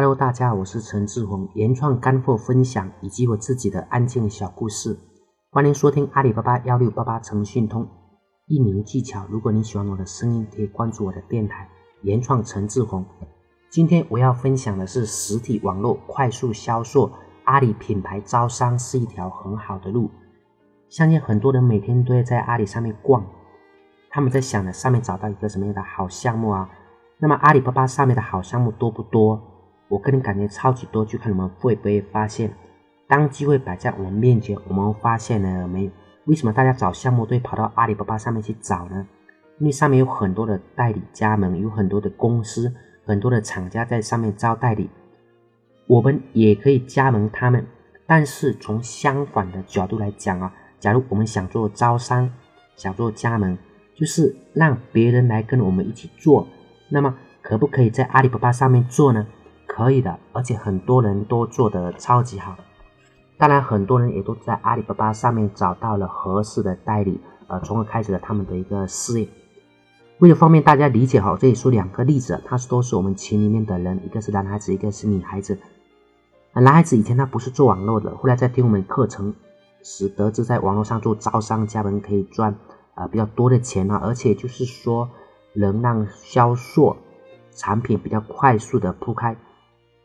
Hello，大家好，我是陈志宏，原创干货分享以及我自己的案件小故事，欢迎收听阿里巴巴幺六八八诚信通运营技巧。如果你喜欢我的声音，可以关注我的电台原创陈志宏。今天我要分享的是实体网络快速销售，阿里品牌招商是一条很好的路。相信很多人每天都会在阿里上面逛，他们在想着上面找到一个什么样的好项目啊？那么阿里巴巴上面的好项目多不多？我个人感觉超级多，就看你们会不会发现，当机会摆在我们面前，我们发现了没有？为什么大家找项目都会跑到阿里巴巴上面去找呢？因为上面有很多的代理加盟，有很多的公司，很多的厂家在上面招代理，我们也可以加盟他们。但是从相反的角度来讲啊，假如我们想做招商，想做加盟，就是让别人来跟我们一起做，那么可不可以在阿里巴巴上面做呢？可以的，而且很多人都做得超级好。当然，很多人也都在阿里巴巴上面找到了合适的代理，呃，从而开始了他们的一个事业。为了方便大家理解哈，这里说两个例子，他是都是我们群里面的人，一个是男孩子，一个是女孩子。男孩子以前他不是做网络的，后来在听我们课程时得知，在网络上做招商加盟可以赚啊比较多的钱啊，而且就是说能让销售产品比较快速的铺开。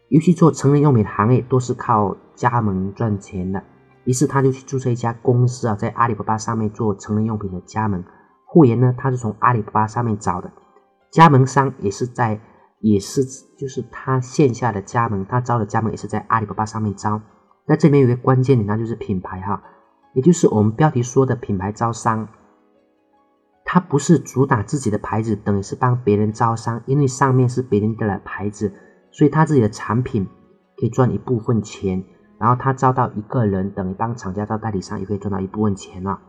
尤其做成人用品的行业都是靠加盟赚钱的，于是他就去注册一家公司啊，在阿里巴巴上面做成人用品的加盟。货源呢，他是从阿里巴巴上面找的，加盟商也是在，也是就是他线下的加盟，他招的加盟也是在阿里巴巴上面招。那这边有个关键点，那就是品牌哈，也就是我们标题说的品牌招商，他不是主打自己的牌子，等于是帮别人招商，因为上面是别人的牌子。所以他自己的产品可以赚一部分钱，然后他招到一个人，等于帮厂家招代理商，也可以赚到一部分钱了。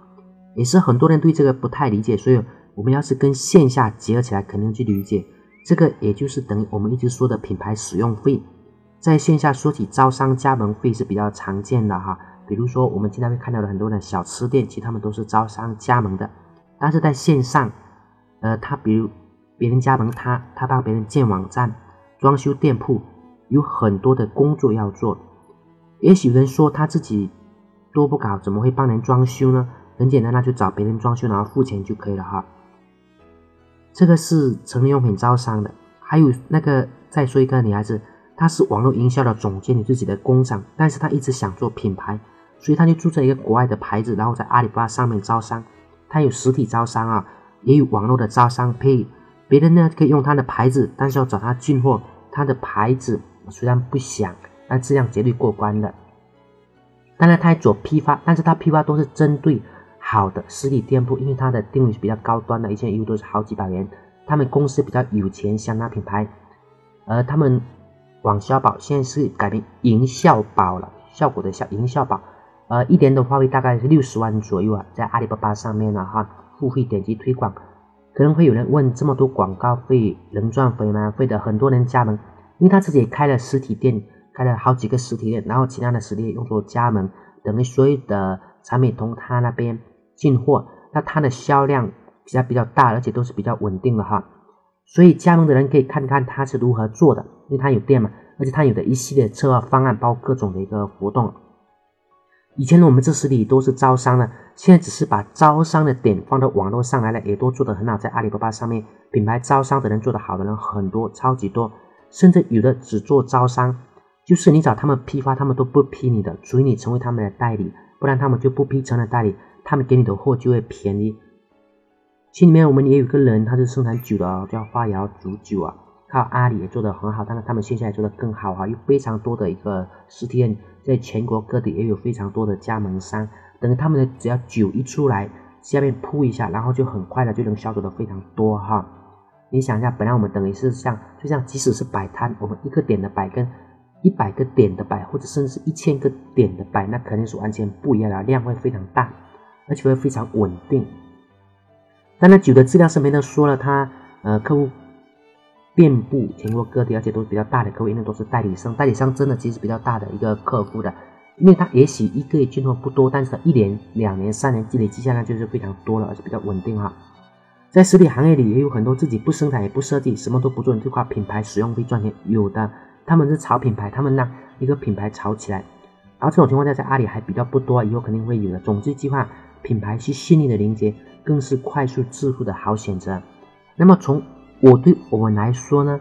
也是很多人对这个不太理解，所以我们要是跟线下结合起来，肯定去理解这个，也就是等于我们一直说的品牌使用费。在线下说起招商加盟费是比较常见的哈，比如说我们经常会看到的很多的小吃店，其实他们都是招商加盟的，但是在线上，呃，他比如别人加盟他，他帮别人建网站。装修店铺有很多的工作要做，也许有人说他自己都不搞，怎么会帮人装修呢？很简单，那就找别人装修，然后付钱就可以了哈。这个是成人用品招商的，还有那个再说一个女孩子，她是网络营销的总监，有自己的工厂，但是她一直想做品牌，所以她就注册一个国外的牌子，然后在阿里巴巴上面招商。她有实体招商啊，也有网络的招商，可以别人呢可以用他的牌子，但是要找他进货。他的牌子虽然不响，但质量绝对过关的。当然，他还做批发，但是他批发都是针对好的实体店铺，因为他的定位是比较高端的，一件衣服都是好几百元。他们公司比较有钱，香奈品牌，而他们网销宝现在是改名营销宝了，效果的效营销宝，呃，一年的话费大概是六十万左右啊，在阿里巴巴上面呢哈，付费点击推广。可能会有人问：这么多广告费能赚回吗？会的，很多人加盟，因为他自己开了实体店，开了好几个实体店，然后其他的实体店用作加盟，等于所有的产品从他那边进货，那他的销量比较比较大，而且都是比较稳定的哈。所以加盟的人可以看看他是如何做的，因为他有店嘛，而且他有的一系列策划方案，包括各种的一个活动。以前呢，我们这实体都是招商的，现在只是把招商的点放到网络上来了，也都做得很好。在阿里巴巴上面，品牌招商的人做得好的人很多，超级多，甚至有的只做招商，就是你找他们批发，他们都不批你的，除非你成为他们的代理，不然他们就不批成了代理，他们给你的货就会便宜。群里面我们也有个人，他是生产酒的，叫花瑶煮酒啊。靠阿里也做得很好，但是他们线下也做得更好哈，有非常多的一个实体店，在全国各地也有非常多的加盟商，等于他们的只要酒一出来，下面铺一下，然后就很快的就能销售的非常多哈。你想一下，本来我们等于是像，就像即使是摆摊，我们一个点的摆跟一百个点的摆，或者甚至一千个点的摆，那肯定是完全不一样的，量会非常大，而且会非常稳定。当然，酒的质量是没得说了，他呃客户。遍布全国各地，而且都是比较大的客户，因为都是代理商。代理商真的其实比较大的一个客户的，因为他也许一个月进货不多，但是一年、两年、三年积累积下来就是非常多了，而且比较稳定哈。在实体行业里，也有很多自己不生产也不设计，什么都不做，就靠品牌使用费赚钱。有的他们是炒品牌，他们让一个品牌炒起来，然后这种情况下在阿里还比较不多，以后肯定会有的。总之，计划品牌是信力的连接，更是快速致富的好选择。那么从我对我们来说呢，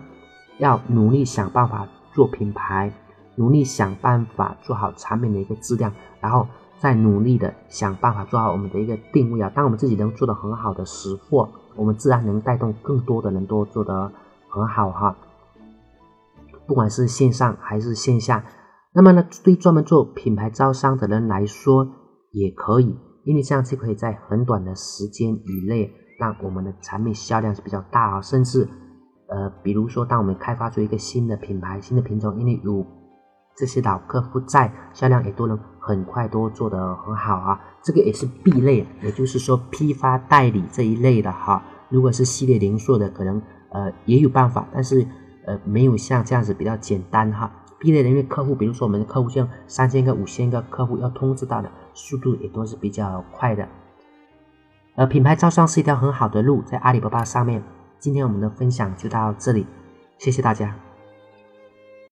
要努力想办法做品牌，努力想办法做好产品的一个质量，然后。再努力的想办法做好我们的一个定位啊，当我们自己能做的很好的识货，我们自然能带动更多的人都做得很好哈。不管是线上还是线下，那么呢，对专门做品牌招商的人来说也可以，因为这样就可以在很短的时间以内让我们的产品销量是比较大啊，甚至呃，比如说当我们开发出一个新的品牌、新的品种，因为有这些老客户在，销量也都能。很快都做得很好啊，这个也是 B 类，也就是说批发代理这一类的哈。如果是系列零售的，可能呃也有办法，但是呃没有像这样子比较简单哈。B 类的因为客户，比如说我们的客户像三千个、五千个客户要通知到的速度也都是比较快的。而，品牌招商是一条很好的路，在阿里巴巴上面。今天我们的分享就到这里，谢谢大家。